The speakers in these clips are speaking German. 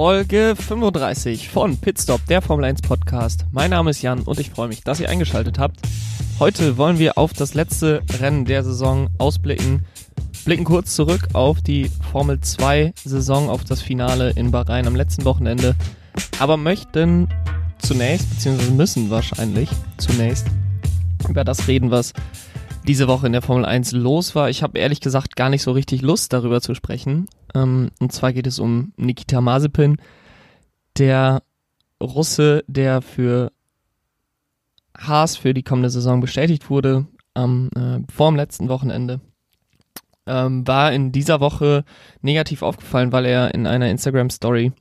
Folge 35 von Pitstop, der Formel 1 Podcast. Mein Name ist Jan und ich freue mich, dass ihr eingeschaltet habt. Heute wollen wir auf das letzte Rennen der Saison ausblicken. Blicken kurz zurück auf die Formel 2 Saison, auf das Finale in Bahrain am letzten Wochenende. Aber möchten zunächst, beziehungsweise müssen wahrscheinlich zunächst über das reden, was diese Woche in der Formel 1 los war. Ich habe ehrlich gesagt gar nicht so richtig Lust, darüber zu sprechen. Ähm, und zwar geht es um Nikita Mazepin, der Russe, der für Haas für die kommende Saison bestätigt wurde, am, äh, vor dem letzten Wochenende. Ähm, war in dieser Woche negativ aufgefallen, weil er in einer Instagram-Story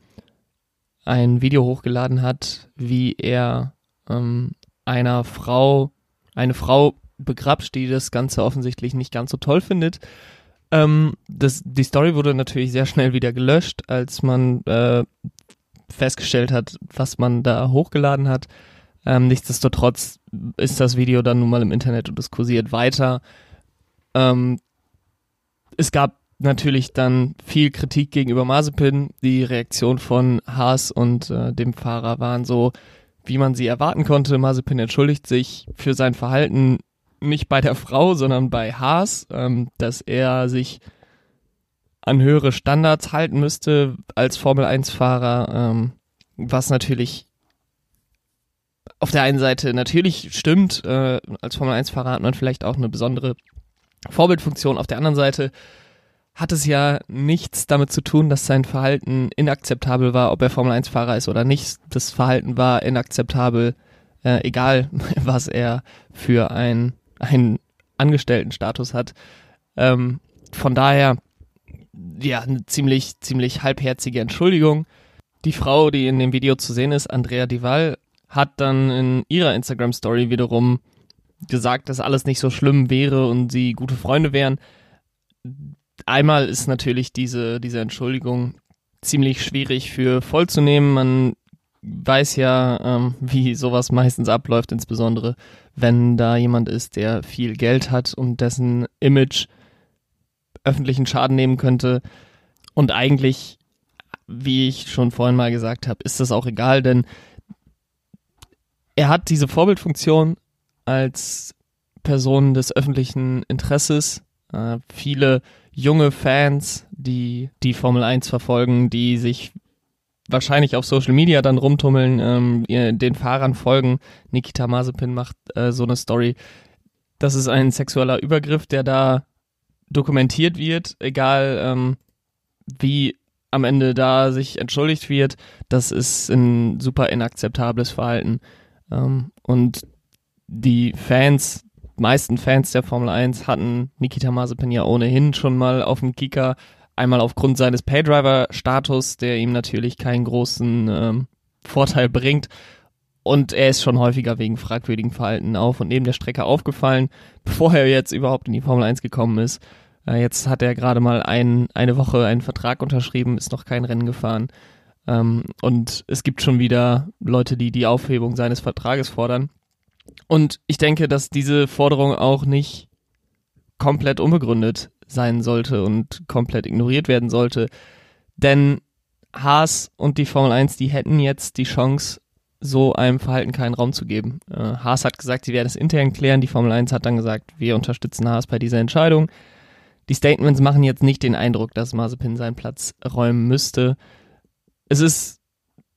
ein Video hochgeladen hat, wie er ähm, einer Frau, eine Frau begrapscht, die das Ganze offensichtlich nicht ganz so toll findet. Ähm, das, die Story wurde natürlich sehr schnell wieder gelöscht, als man äh, festgestellt hat, was man da hochgeladen hat. Ähm, nichtsdestotrotz ist das Video dann nun mal im Internet und es kursiert weiter. Ähm, es gab natürlich dann viel Kritik gegenüber Mazepin. Die Reaktion von Haas und äh, dem Fahrer waren so, wie man sie erwarten konnte. Mazepin entschuldigt sich für sein Verhalten nicht bei der Frau, sondern bei Haas, ähm, dass er sich an höhere Standards halten müsste als Formel 1-Fahrer, ähm, was natürlich auf der einen Seite natürlich stimmt, äh, als Formel 1-Fahrer hat man vielleicht auch eine besondere Vorbildfunktion, auf der anderen Seite hat es ja nichts damit zu tun, dass sein Verhalten inakzeptabel war, ob er Formel 1-Fahrer ist oder nicht. Das Verhalten war inakzeptabel, äh, egal was er für ein einen Angestelltenstatus hat. Ähm, von daher, ja, eine ziemlich, ziemlich halbherzige Entschuldigung. Die Frau, die in dem Video zu sehen ist, Andrea Dival, hat dann in ihrer Instagram-Story wiederum gesagt, dass alles nicht so schlimm wäre und sie gute Freunde wären. Einmal ist natürlich diese, diese Entschuldigung ziemlich schwierig für vollzunehmen. Man weiß ja, ähm, wie sowas meistens abläuft, insbesondere wenn da jemand ist, der viel Geld hat und dessen Image öffentlichen Schaden nehmen könnte. Und eigentlich, wie ich schon vorhin mal gesagt habe, ist das auch egal, denn er hat diese Vorbildfunktion als Person des öffentlichen Interesses. Äh, viele junge Fans, die die Formel 1 verfolgen, die sich wahrscheinlich auf Social Media dann rumtummeln, ähm, den Fahrern folgen. Nikita Mazepin macht äh, so eine Story. Das ist ein sexueller Übergriff, der da dokumentiert wird, egal ähm, wie am Ende da sich entschuldigt wird. Das ist ein super inakzeptables Verhalten. Ähm, und die Fans, meisten Fans der Formel 1 hatten Nikita Mazepin ja ohnehin schon mal auf dem Kika Einmal aufgrund seines Paydriver-Status, der ihm natürlich keinen großen ähm, Vorteil bringt. Und er ist schon häufiger wegen fragwürdigen Verhalten auf und neben der Strecke aufgefallen, bevor er jetzt überhaupt in die Formel 1 gekommen ist. Äh, jetzt hat er gerade mal ein, eine Woche einen Vertrag unterschrieben, ist noch kein Rennen gefahren. Ähm, und es gibt schon wieder Leute, die die Aufhebung seines Vertrages fordern. Und ich denke, dass diese Forderung auch nicht komplett unbegründet sein sollte und komplett ignoriert werden sollte. Denn Haas und die Formel 1, die hätten jetzt die Chance, so einem Verhalten keinen Raum zu geben. Äh, Haas hat gesagt, sie werden es intern klären. Die Formel 1 hat dann gesagt, wir unterstützen Haas bei dieser Entscheidung. Die Statements machen jetzt nicht den Eindruck, dass Mazepin seinen Platz räumen müsste. Es ist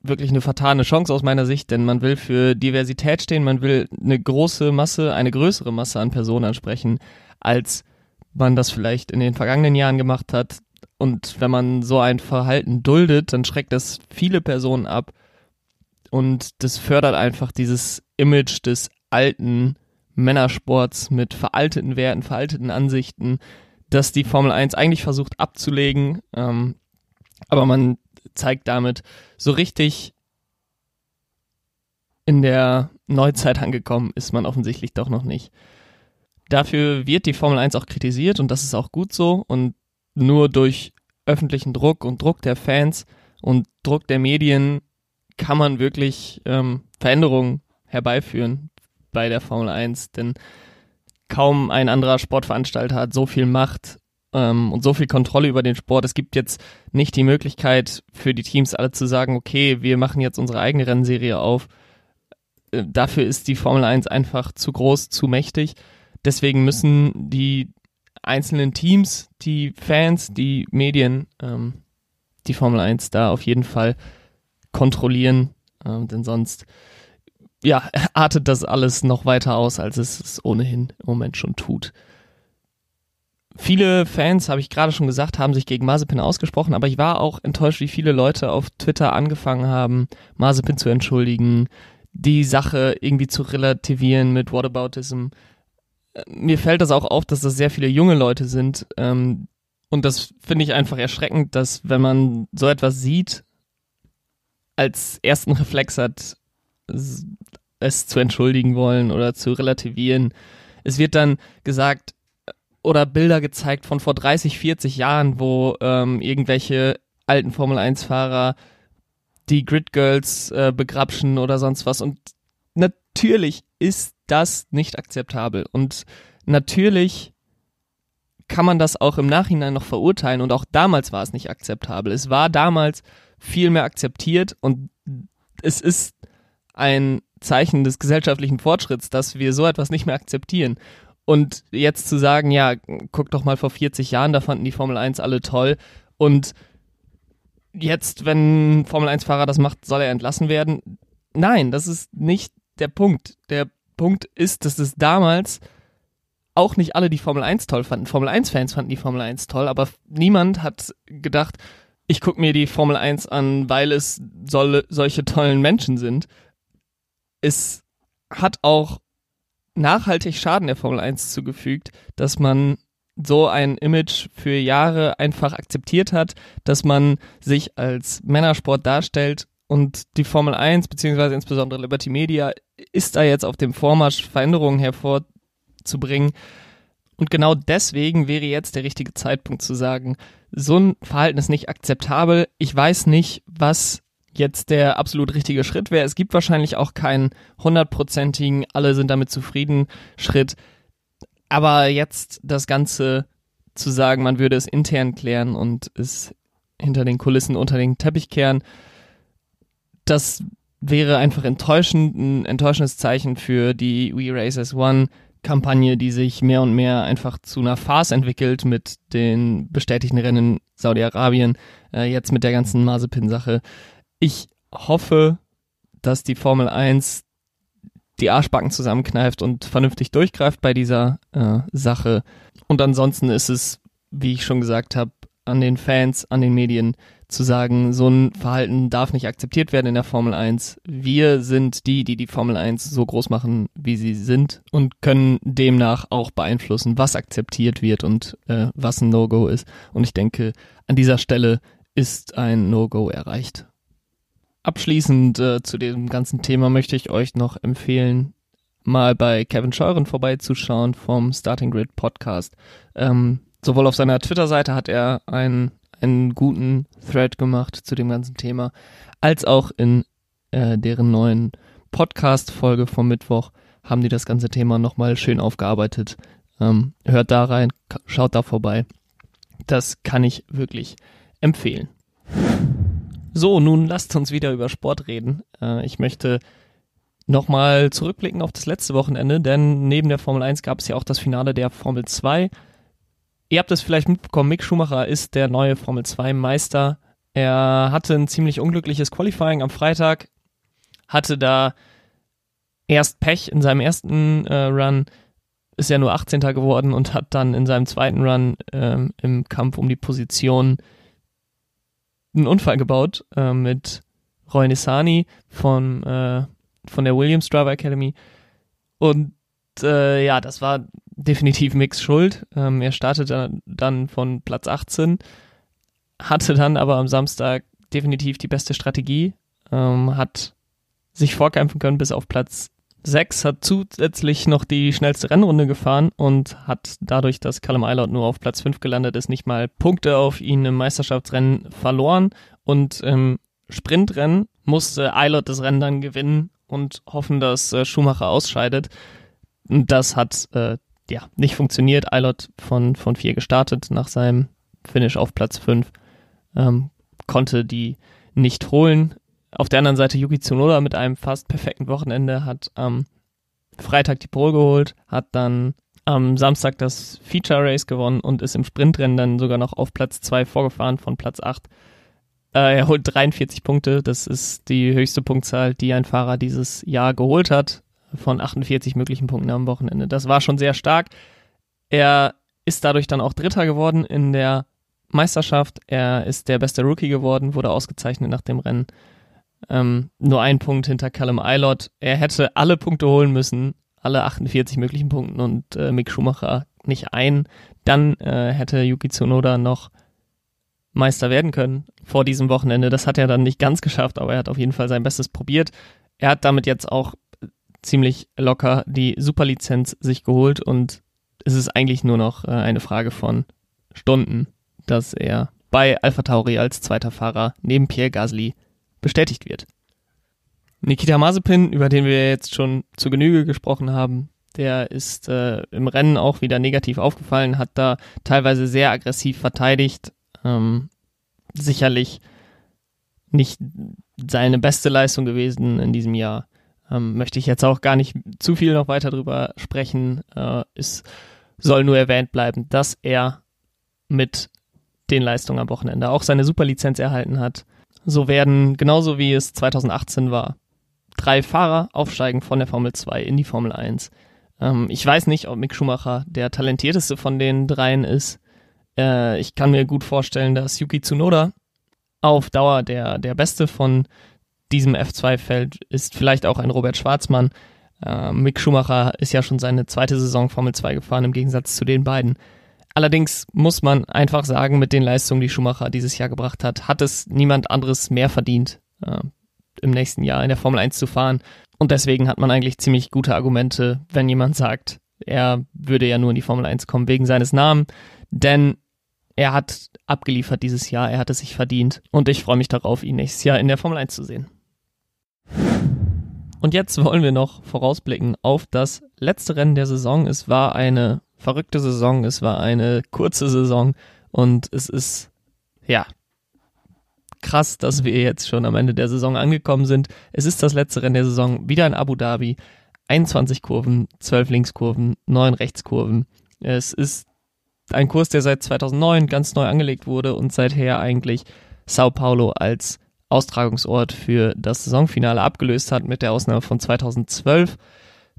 wirklich eine vertane Chance aus meiner Sicht, denn man will für Diversität stehen, man will eine große Masse, eine größere Masse an Personen ansprechen, als man das vielleicht in den vergangenen Jahren gemacht hat. Und wenn man so ein Verhalten duldet, dann schreckt das viele Personen ab. Und das fördert einfach dieses Image des alten Männersports mit veralteten Werten, veralteten Ansichten, das die Formel 1 eigentlich versucht abzulegen. Ähm, aber man zeigt damit so richtig in der Neuzeit angekommen ist man offensichtlich doch noch nicht. Dafür wird die Formel 1 auch kritisiert und das ist auch gut so. Und nur durch öffentlichen Druck und Druck der Fans und Druck der Medien kann man wirklich ähm, Veränderungen herbeiführen bei der Formel 1. Denn kaum ein anderer Sportveranstalter hat so viel Macht ähm, und so viel Kontrolle über den Sport. Es gibt jetzt nicht die Möglichkeit für die Teams alle zu sagen, okay, wir machen jetzt unsere eigene Rennserie auf. Äh, dafür ist die Formel 1 einfach zu groß, zu mächtig. Deswegen müssen die einzelnen Teams, die Fans, die Medien, ähm, die Formel 1 da auf jeden Fall kontrollieren, ähm, denn sonst ja, artet das alles noch weiter aus, als es es ohnehin im Moment schon tut. Viele Fans, habe ich gerade schon gesagt, haben sich gegen Mazepin ausgesprochen, aber ich war auch enttäuscht, wie viele Leute auf Twitter angefangen haben, Mazepin zu entschuldigen, die Sache irgendwie zu relativieren mit Whataboutism. Mir fällt das auch auf, dass das sehr viele junge Leute sind. Ähm, und das finde ich einfach erschreckend, dass wenn man so etwas sieht, als ersten Reflex hat, es zu entschuldigen wollen oder zu relativieren. Es wird dann gesagt oder Bilder gezeigt von vor 30, 40 Jahren, wo ähm, irgendwelche alten Formel-1-Fahrer die Grid Girls äh, begrapschen oder sonst was. Und natürlich ist das nicht akzeptabel. Und natürlich kann man das auch im Nachhinein noch verurteilen. Und auch damals war es nicht akzeptabel. Es war damals viel mehr akzeptiert und es ist ein Zeichen des gesellschaftlichen Fortschritts, dass wir so etwas nicht mehr akzeptieren. Und jetzt zu sagen, ja, guck doch mal vor 40 Jahren, da fanden die Formel 1 alle toll und jetzt, wenn Formel 1-Fahrer das macht, soll er entlassen werden. Nein, das ist nicht der Punkt. Der Punkt ist, dass es damals auch nicht alle die Formel 1 toll fanden. Formel 1-Fans fanden die Formel 1 toll, aber niemand hat gedacht, ich gucke mir die Formel 1 an, weil es soll, solche tollen Menschen sind. Es hat auch nachhaltig Schaden der Formel 1 zugefügt, dass man so ein Image für Jahre einfach akzeptiert hat, dass man sich als Männersport darstellt und die Formel 1 beziehungsweise insbesondere Liberty Media ist da jetzt auf dem Vormarsch Veränderungen hervorzubringen. Und genau deswegen wäre jetzt der richtige Zeitpunkt zu sagen, so ein Verhalten ist nicht akzeptabel. Ich weiß nicht, was jetzt der absolut richtige Schritt wäre. Es gibt wahrscheinlich auch keinen hundertprozentigen, alle sind damit zufrieden Schritt. Aber jetzt das Ganze zu sagen, man würde es intern klären und es hinter den Kulissen unter den Teppich kehren, das wäre einfach enttäuschend, ein enttäuschendes Zeichen für die We Race as One Kampagne, die sich mehr und mehr einfach zu einer Farce entwickelt mit den bestätigten Rennen Saudi-Arabien, äh, jetzt mit der ganzen Mazepin-Sache. Ich hoffe, dass die Formel 1 die Arschbacken zusammenkneift und vernünftig durchgreift bei dieser äh, Sache. Und ansonsten ist es, wie ich schon gesagt habe, an den Fans, an den Medien zu sagen, so ein Verhalten darf nicht akzeptiert werden in der Formel 1. Wir sind die, die die Formel 1 so groß machen, wie sie sind und können demnach auch beeinflussen, was akzeptiert wird und äh, was ein No-Go ist. Und ich denke, an dieser Stelle ist ein No-Go erreicht. Abschließend äh, zu dem ganzen Thema möchte ich euch noch empfehlen, mal bei Kevin Scheuren vorbeizuschauen vom Starting Grid Podcast. Ähm, sowohl auf seiner Twitter-Seite hat er einen, einen guten Thread gemacht zu dem ganzen Thema, als auch in äh, deren neuen Podcast-Folge vom Mittwoch haben die das ganze Thema nochmal schön aufgearbeitet. Ähm, hört da rein, schaut da vorbei. Das kann ich wirklich empfehlen. So, nun lasst uns wieder über Sport reden. Äh, ich möchte nochmal zurückblicken auf das letzte Wochenende, denn neben der Formel 1 gab es ja auch das Finale der Formel 2. Ihr habt es vielleicht mitbekommen, Mick Schumacher ist der neue Formel 2 Meister. Er hatte ein ziemlich unglückliches Qualifying am Freitag, hatte da erst Pech in seinem ersten äh, Run, ist ja nur 18. geworden und hat dann in seinem zweiten Run ähm, im Kampf um die Position einen Unfall gebaut äh, mit Roy Nissani von, äh, von der Williams Driver Academy. Und äh, ja, das war definitiv Mix Schuld. Ähm, er startete dann von Platz 18, hatte dann aber am Samstag definitiv die beste Strategie, ähm, hat sich vorkämpfen können bis auf Platz 6, hat zusätzlich noch die schnellste Rennrunde gefahren und hat dadurch, dass Callum Eilert nur auf Platz 5 gelandet ist, nicht mal Punkte auf ihn im Meisterschaftsrennen verloren. Und im Sprintrennen musste Eilert das Rennen dann gewinnen und hoffen, dass äh, Schumacher ausscheidet. Das hat äh, ja, nicht funktioniert. Eilert von, von vier gestartet nach seinem Finish auf Platz fünf ähm, konnte die nicht holen. Auf der anderen Seite Yuki Tsunoda mit einem fast perfekten Wochenende hat am Freitag die Pole geholt, hat dann am Samstag das Feature Race gewonnen und ist im Sprintrennen dann sogar noch auf Platz 2 vorgefahren von Platz 8. Äh, er holt 43 Punkte, das ist die höchste Punktzahl, die ein Fahrer dieses Jahr geholt hat, von 48 möglichen Punkten am Wochenende. Das war schon sehr stark. Er ist dadurch dann auch Dritter geworden in der Meisterschaft. Er ist der beste Rookie geworden, wurde ausgezeichnet nach dem Rennen. Ähm, nur ein Punkt hinter Callum Eilert. Er hätte alle Punkte holen müssen, alle 48 möglichen Punkten und äh, Mick Schumacher nicht ein. Dann äh, hätte Yuki Tsunoda noch Meister werden können vor diesem Wochenende. Das hat er dann nicht ganz geschafft, aber er hat auf jeden Fall sein Bestes probiert. Er hat damit jetzt auch ziemlich locker die Superlizenz sich geholt und es ist eigentlich nur noch äh, eine Frage von Stunden, dass er bei Alpha Tauri als zweiter Fahrer neben Pierre Gasly bestätigt wird. Nikita Mazepin, über den wir jetzt schon zu Genüge gesprochen haben, der ist äh, im Rennen auch wieder negativ aufgefallen, hat da teilweise sehr aggressiv verteidigt. Ähm, sicherlich nicht seine beste Leistung gewesen in diesem Jahr. Ähm, möchte ich jetzt auch gar nicht zu viel noch weiter drüber sprechen. Äh, es soll nur erwähnt bleiben, dass er mit den Leistungen am Wochenende auch seine Superlizenz erhalten hat. So werden, genauso wie es 2018 war, drei Fahrer aufsteigen von der Formel 2 in die Formel 1. Ähm, ich weiß nicht, ob Mick Schumacher der talentierteste von den dreien ist. Äh, ich kann mir gut vorstellen, dass Yuki Tsunoda auf Dauer der, der beste von diesem F2-Feld ist. Vielleicht auch ein Robert Schwarzmann. Äh, Mick Schumacher ist ja schon seine zweite Saison Formel 2 gefahren, im Gegensatz zu den beiden. Allerdings muss man einfach sagen, mit den Leistungen, die Schumacher dieses Jahr gebracht hat, hat es niemand anderes mehr verdient, äh, im nächsten Jahr in der Formel 1 zu fahren. Und deswegen hat man eigentlich ziemlich gute Argumente, wenn jemand sagt, er würde ja nur in die Formel 1 kommen wegen seines Namen. Denn er hat abgeliefert dieses Jahr, er hat es sich verdient. Und ich freue mich darauf, ihn nächstes Jahr in der Formel 1 zu sehen. Und jetzt wollen wir noch vorausblicken auf das letzte Rennen der Saison. Es war eine verrückte Saison, es war eine kurze Saison und es ist, ja, krass, dass wir jetzt schon am Ende der Saison angekommen sind. Es ist das letzte Rennen der Saison, wieder in Abu Dhabi. 21 Kurven, 12 Linkskurven, 9 Rechtskurven. Es ist ein Kurs, der seit 2009 ganz neu angelegt wurde und seither eigentlich Sao Paulo als Austragungsort für das Saisonfinale abgelöst hat, mit der Ausnahme von 2012.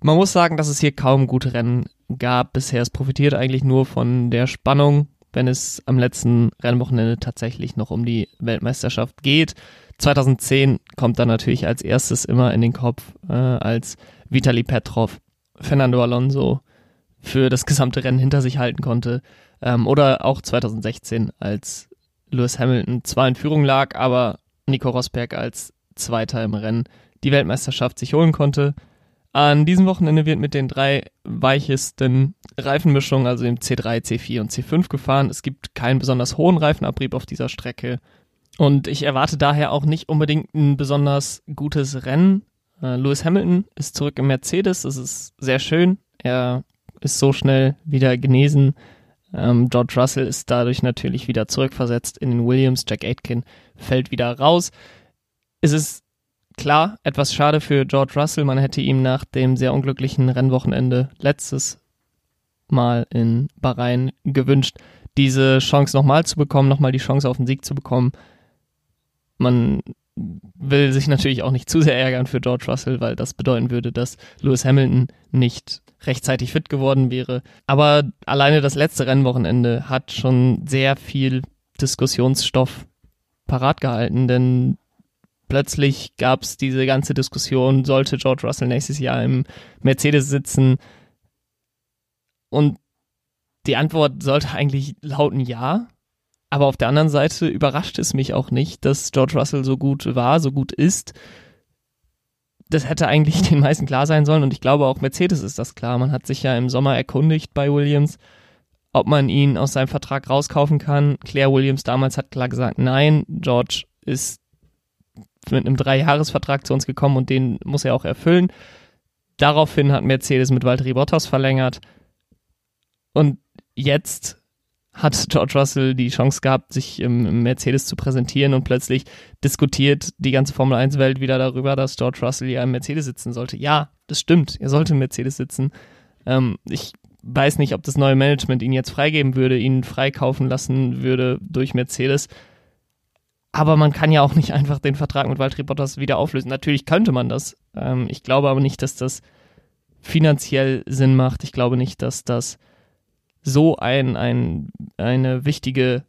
Man muss sagen, dass es hier kaum gute Rennen gab bisher. Es profitiert eigentlich nur von der Spannung wenn es am letzten Rennwochenende tatsächlich noch um die Weltmeisterschaft geht. 2010 kommt dann natürlich als erstes immer in den Kopf, äh, als Vitali Petrov Fernando Alonso für das gesamte Rennen hinter sich halten konnte. Ähm, oder auch 2016, als Lewis Hamilton zwar in Führung lag, aber Nico Rosberg als Zweiter im Rennen die Weltmeisterschaft sich holen konnte. An diesem Wochenende wird mit den drei weichesten Reifenmischungen, also dem C3, C4 und C5 gefahren. Es gibt keinen besonders hohen Reifenabrieb auf dieser Strecke. Und ich erwarte daher auch nicht unbedingt ein besonders gutes Rennen. Äh, Lewis Hamilton ist zurück im Mercedes. Das ist sehr schön. Er ist so schnell wieder genesen. Ähm, George Russell ist dadurch natürlich wieder zurückversetzt in den Williams. Jack Aitken fällt wieder raus. Es ist klar, etwas schade für George Russell. Man hätte ihm nach dem sehr unglücklichen Rennwochenende letztes Mal in Bahrain gewünscht, diese Chance nochmal zu bekommen, nochmal die Chance auf den Sieg zu bekommen. Man will sich natürlich auch nicht zu sehr ärgern für George Russell, weil das bedeuten würde, dass Lewis Hamilton nicht rechtzeitig fit geworden wäre. Aber alleine das letzte Rennwochenende hat schon sehr viel Diskussionsstoff parat gehalten, denn plötzlich gab es diese ganze Diskussion, sollte George Russell nächstes Jahr im Mercedes sitzen? Und die Antwort sollte eigentlich lauten ja. Aber auf der anderen Seite überrascht es mich auch nicht, dass George Russell so gut war, so gut ist. Das hätte eigentlich den meisten klar sein sollen und ich glaube auch Mercedes ist das klar. Man hat sich ja im Sommer erkundigt bei Williams, ob man ihn aus seinem Vertrag rauskaufen kann. Claire Williams damals hat klar gesagt, nein, George ist mit einem Dreijahresvertrag zu uns gekommen und den muss er auch erfüllen. Daraufhin hat Mercedes mit Valtteri Bottas verlängert. Und jetzt hat George Russell die Chance gehabt, sich im Mercedes zu präsentieren und plötzlich diskutiert die ganze Formel 1 Welt wieder darüber, dass George Russell ja im Mercedes sitzen sollte. Ja, das stimmt. Er sollte im Mercedes sitzen. Ähm, ich weiß nicht, ob das neue Management ihn jetzt freigeben würde, ihn freikaufen lassen würde durch Mercedes. Aber man kann ja auch nicht einfach den Vertrag mit Valtteri Bottas wieder auflösen. Natürlich könnte man das. Ähm, ich glaube aber nicht, dass das finanziell Sinn macht. Ich glaube nicht, dass das so ein, ein, eine wichtige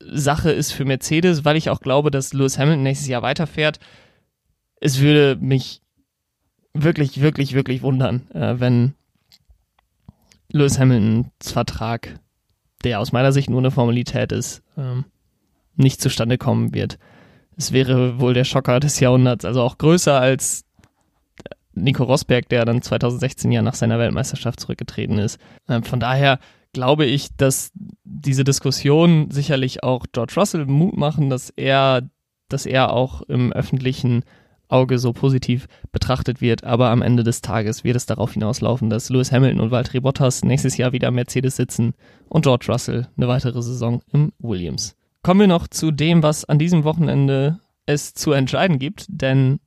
Sache ist für Mercedes, weil ich auch glaube, dass Lewis Hamilton nächstes Jahr weiterfährt. Es würde mich wirklich, wirklich, wirklich wundern, äh, wenn Lewis Hamiltons Vertrag, der aus meiner Sicht nur eine Formalität ist, ähm, nicht zustande kommen wird. Es wäre wohl der Schocker des Jahrhunderts, also auch größer als Nico Rosberg, der dann 2016 ja nach seiner Weltmeisterschaft zurückgetreten ist. Ähm, von daher glaube ich, dass diese Diskussion sicherlich auch George Russell Mut machen, dass er, dass er auch im öffentlichen Auge so positiv betrachtet wird. Aber am Ende des Tages wird es darauf hinauslaufen, dass Lewis Hamilton und Valtteri Bottas nächstes Jahr wieder Mercedes sitzen und George Russell eine weitere Saison im Williams. Kommen wir noch zu dem, was an diesem Wochenende es zu entscheiden gibt, denn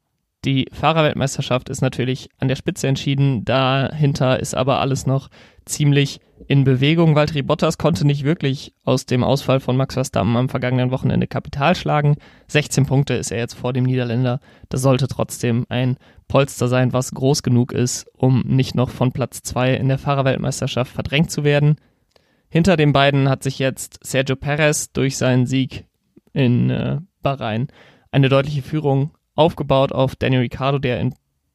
die Fahrerweltmeisterschaft ist natürlich an der Spitze entschieden. Dahinter ist aber alles noch ziemlich in Bewegung. Valtteri Bottas konnte nicht wirklich aus dem Ausfall von Max Verstappen am vergangenen Wochenende Kapital schlagen. 16 Punkte ist er jetzt vor dem Niederländer. Das sollte trotzdem ein Polster sein, was groß genug ist, um nicht noch von Platz 2 in der Fahrerweltmeisterschaft verdrängt zu werden. Hinter den beiden hat sich jetzt Sergio Perez durch seinen Sieg in äh, Bahrain eine deutliche Führung aufgebaut auf Daniel Ricciardo, der in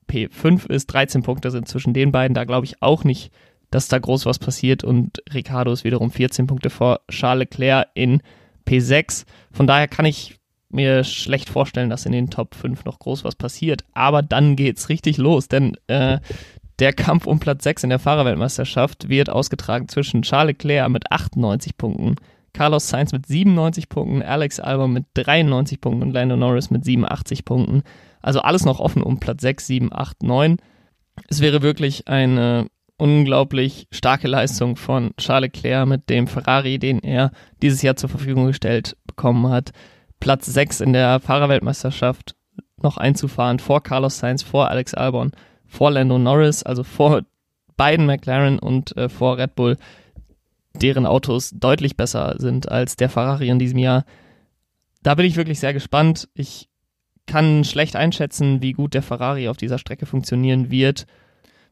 P5 ist. 13 Punkte sind zwischen den beiden. Da glaube ich auch nicht, dass da groß was passiert. Und Ricciardo ist wiederum 14 Punkte vor Charles Leclerc in P6. Von daher kann ich mir schlecht vorstellen, dass in den Top 5 noch groß was passiert. Aber dann geht's richtig los, denn äh, der Kampf um Platz 6 in der Fahrerweltmeisterschaft wird ausgetragen zwischen Charles Leclerc mit 98 Punkten, Carlos Sainz mit 97 Punkten, Alex Albon mit 93 Punkten und Lando Norris mit 87 Punkten. Also alles noch offen um Platz 6, 7, 8, 9. Es wäre wirklich eine unglaublich starke Leistung von Charles Leclerc mit dem Ferrari, den er dieses Jahr zur Verfügung gestellt bekommen hat. Platz 6 in der Fahrerweltmeisterschaft noch einzufahren vor Carlos Sainz, vor Alex Albon, vor Lando Norris, also vor beiden McLaren und äh, vor Red Bull deren Autos deutlich besser sind als der Ferrari in diesem Jahr. Da bin ich wirklich sehr gespannt. Ich kann schlecht einschätzen, wie gut der Ferrari auf dieser Strecke funktionieren wird.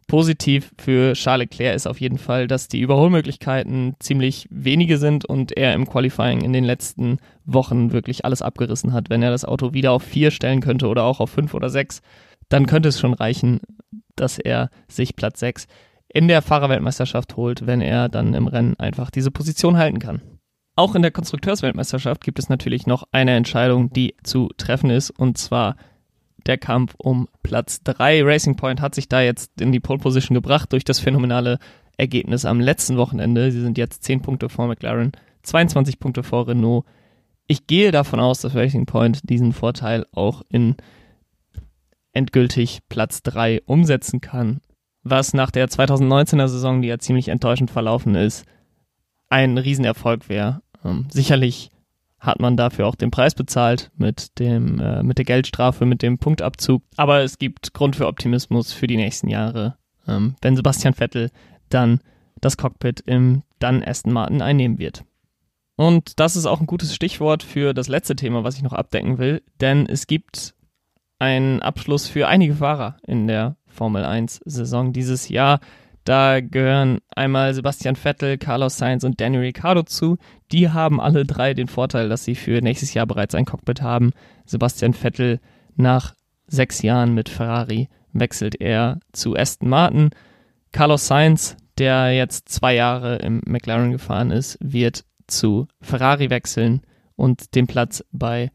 Positiv für Charles Leclerc ist auf jeden Fall, dass die Überholmöglichkeiten ziemlich wenige sind und er im Qualifying in den letzten Wochen wirklich alles abgerissen hat. Wenn er das Auto wieder auf vier stellen könnte oder auch auf fünf oder sechs, dann könnte es schon reichen, dass er sich Platz sechs in der Fahrerweltmeisterschaft holt, wenn er dann im Rennen einfach diese Position halten kann. Auch in der Konstrukteursweltmeisterschaft gibt es natürlich noch eine Entscheidung, die zu treffen ist, und zwar der Kampf um Platz 3. Racing Point hat sich da jetzt in die Pole Position gebracht durch das phänomenale Ergebnis am letzten Wochenende. Sie sind jetzt 10 Punkte vor McLaren, 22 Punkte vor Renault. Ich gehe davon aus, dass Racing Point diesen Vorteil auch in endgültig Platz 3 umsetzen kann was nach der 2019er Saison, die ja ziemlich enttäuschend verlaufen ist, ein Riesenerfolg wäre. Ähm, sicherlich hat man dafür auch den Preis bezahlt mit dem äh, mit der Geldstrafe, mit dem Punktabzug. Aber es gibt Grund für Optimismus für die nächsten Jahre, ähm, wenn Sebastian Vettel dann das Cockpit im dann Aston Martin einnehmen wird. Und das ist auch ein gutes Stichwort für das letzte Thema, was ich noch abdecken will, denn es gibt einen Abschluss für einige Fahrer in der Formel 1 Saison dieses Jahr. Da gehören einmal Sebastian Vettel, Carlos Sainz und Daniel Ricciardo zu. Die haben alle drei den Vorteil, dass sie für nächstes Jahr bereits ein Cockpit haben. Sebastian Vettel nach sechs Jahren mit Ferrari wechselt er zu Aston Martin. Carlos Sainz, der jetzt zwei Jahre im McLaren gefahren ist, wird zu Ferrari wechseln und den Platz bei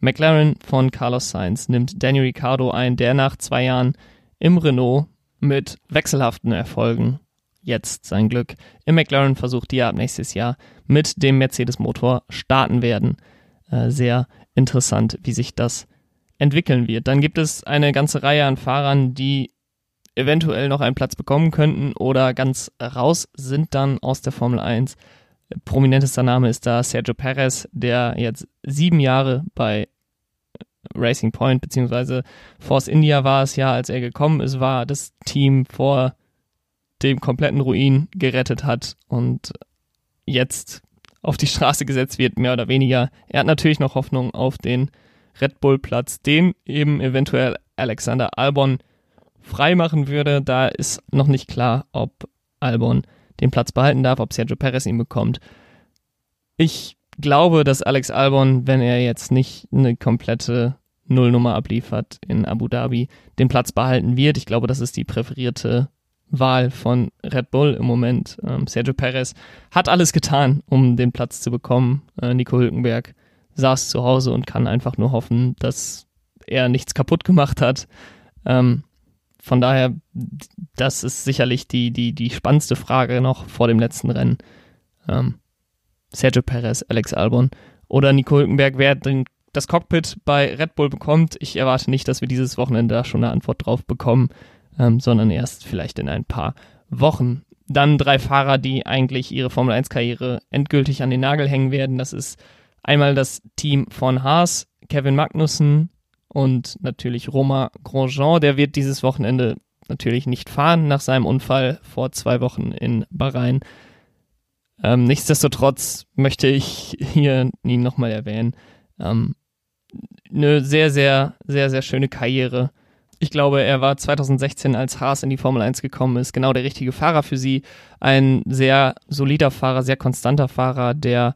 McLaren von Carlos Sainz nimmt Daniel Ricciardo ein, der nach zwei Jahren im Renault mit wechselhaften Erfolgen jetzt sein Glück im McLaren versucht, die ab nächstes Jahr mit dem Mercedes-Motor starten werden. Äh, sehr interessant, wie sich das entwickeln wird. Dann gibt es eine ganze Reihe an Fahrern, die eventuell noch einen Platz bekommen könnten oder ganz raus sind dann aus der Formel 1. Prominentester Name ist da Sergio Perez, der jetzt sieben Jahre bei Racing Point beziehungsweise Force India war es ja, als er gekommen ist, war das Team vor dem kompletten Ruin gerettet hat und jetzt auf die Straße gesetzt wird, mehr oder weniger. Er hat natürlich noch Hoffnung auf den Red Bull Platz, den eben eventuell Alexander Albon freimachen würde. Da ist noch nicht klar, ob Albon den Platz behalten darf, ob Sergio Perez ihn bekommt. Ich glaube, dass Alex Albon, wenn er jetzt nicht eine komplette Nullnummer abliefert in Abu Dhabi, den Platz behalten wird. Ich glaube, das ist die präferierte Wahl von Red Bull im Moment. Ähm, Sergio Perez hat alles getan, um den Platz zu bekommen. Äh, Nico Hülkenberg saß zu Hause und kann einfach nur hoffen, dass er nichts kaputt gemacht hat. Ähm, von daher, das ist sicherlich die, die, die spannendste Frage noch vor dem letzten Rennen. Ähm, Sergio Perez, Alex Albon oder Nico Hülkenberg, wer den, das Cockpit bei Red Bull bekommt. Ich erwarte nicht, dass wir dieses Wochenende da schon eine Antwort drauf bekommen ähm, sondern erst vielleicht in ein paar Wochen. Dann drei Fahrer, die eigentlich ihre Formel 1-Karriere endgültig an den Nagel hängen werden. Das ist einmal das Team von Haas, Kevin Magnussen und natürlich Romain Grosjean. Der wird dieses Wochenende natürlich nicht fahren nach seinem Unfall vor zwei Wochen in Bahrain. Ähm, nichtsdestotrotz möchte ich hier ihn nochmal erwähnen. Ähm, eine sehr, sehr, sehr, sehr schöne Karriere ich glaube, er war 2016, als Haas in die Formel 1 gekommen ist, genau der richtige Fahrer für sie. Ein sehr solider Fahrer, sehr konstanter Fahrer, der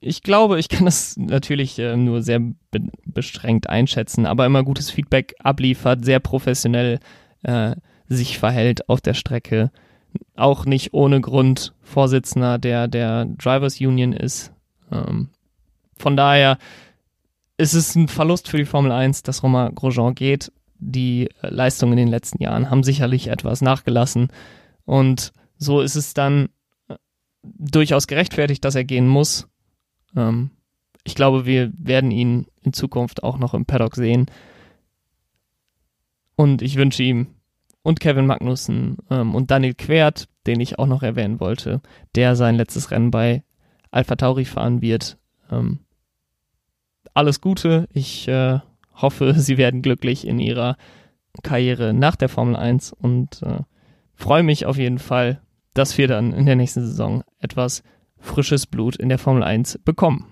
ich glaube, ich kann das natürlich äh, nur sehr be beschränkt einschätzen, aber immer gutes Feedback abliefert, sehr professionell äh, sich verhält auf der Strecke. Auch nicht ohne Grund Vorsitzender der, der Drivers Union ist. Ähm, von daher es ist ein Verlust für die Formel 1, dass Romain Grosjean geht. Die äh, Leistungen in den letzten Jahren haben sicherlich etwas nachgelassen. Und so ist es dann äh, durchaus gerechtfertigt, dass er gehen muss. Ähm, ich glaube, wir werden ihn in Zukunft auch noch im Paddock sehen. Und ich wünsche ihm und Kevin Magnussen ähm, und Daniel Quert, den ich auch noch erwähnen wollte, der sein letztes Rennen bei Alpha Tauri fahren wird, ähm, alles Gute. Ich äh, hoffe, Sie werden glücklich in Ihrer Karriere nach der Formel 1 und äh, freue mich auf jeden Fall, dass wir dann in der nächsten Saison etwas frisches Blut in der Formel 1 bekommen.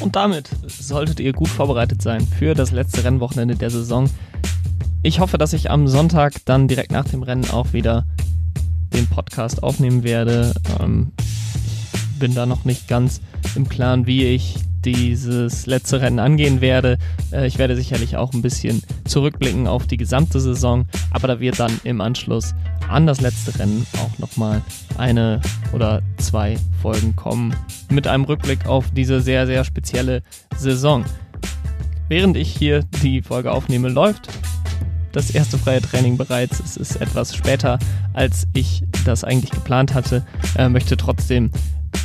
Und damit solltet ihr gut vorbereitet sein für das letzte Rennwochenende der Saison. Ich hoffe, dass ich am Sonntag dann direkt nach dem Rennen auch wieder den Podcast aufnehmen werde. Ähm, bin da noch nicht ganz im Klaren, wie ich dieses letzte Rennen angehen werde. Äh, ich werde sicherlich auch ein bisschen zurückblicken auf die gesamte Saison, aber da wird dann im Anschluss an das letzte Rennen auch nochmal eine oder zwei Folgen kommen mit einem Rückblick auf diese sehr, sehr spezielle Saison. Während ich hier die Folge aufnehme, läuft das erste freie Training bereits. Es ist etwas später, als ich das eigentlich geplant hatte. Äh, möchte trotzdem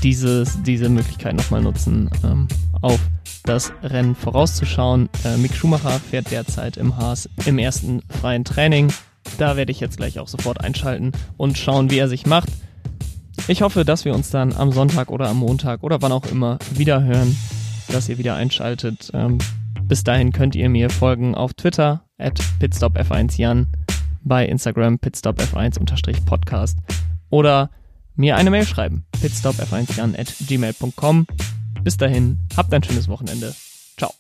dieses, diese Möglichkeit nochmal nutzen, ähm, auf das Rennen vorauszuschauen. Äh, Mick Schumacher fährt derzeit im Haas im ersten freien Training. Da werde ich jetzt gleich auch sofort einschalten und schauen, wie er sich macht. Ich hoffe, dass wir uns dann am Sonntag oder am Montag oder wann auch immer wieder hören, dass ihr wieder einschaltet. Ähm, bis dahin könnt ihr mir folgen auf Twitter at pitstopf1jan, bei Instagram pitstopf1-podcast oder mir eine Mail schreiben. pitstopf1jan at gmail.com. Bis dahin, habt ein schönes Wochenende. Ciao.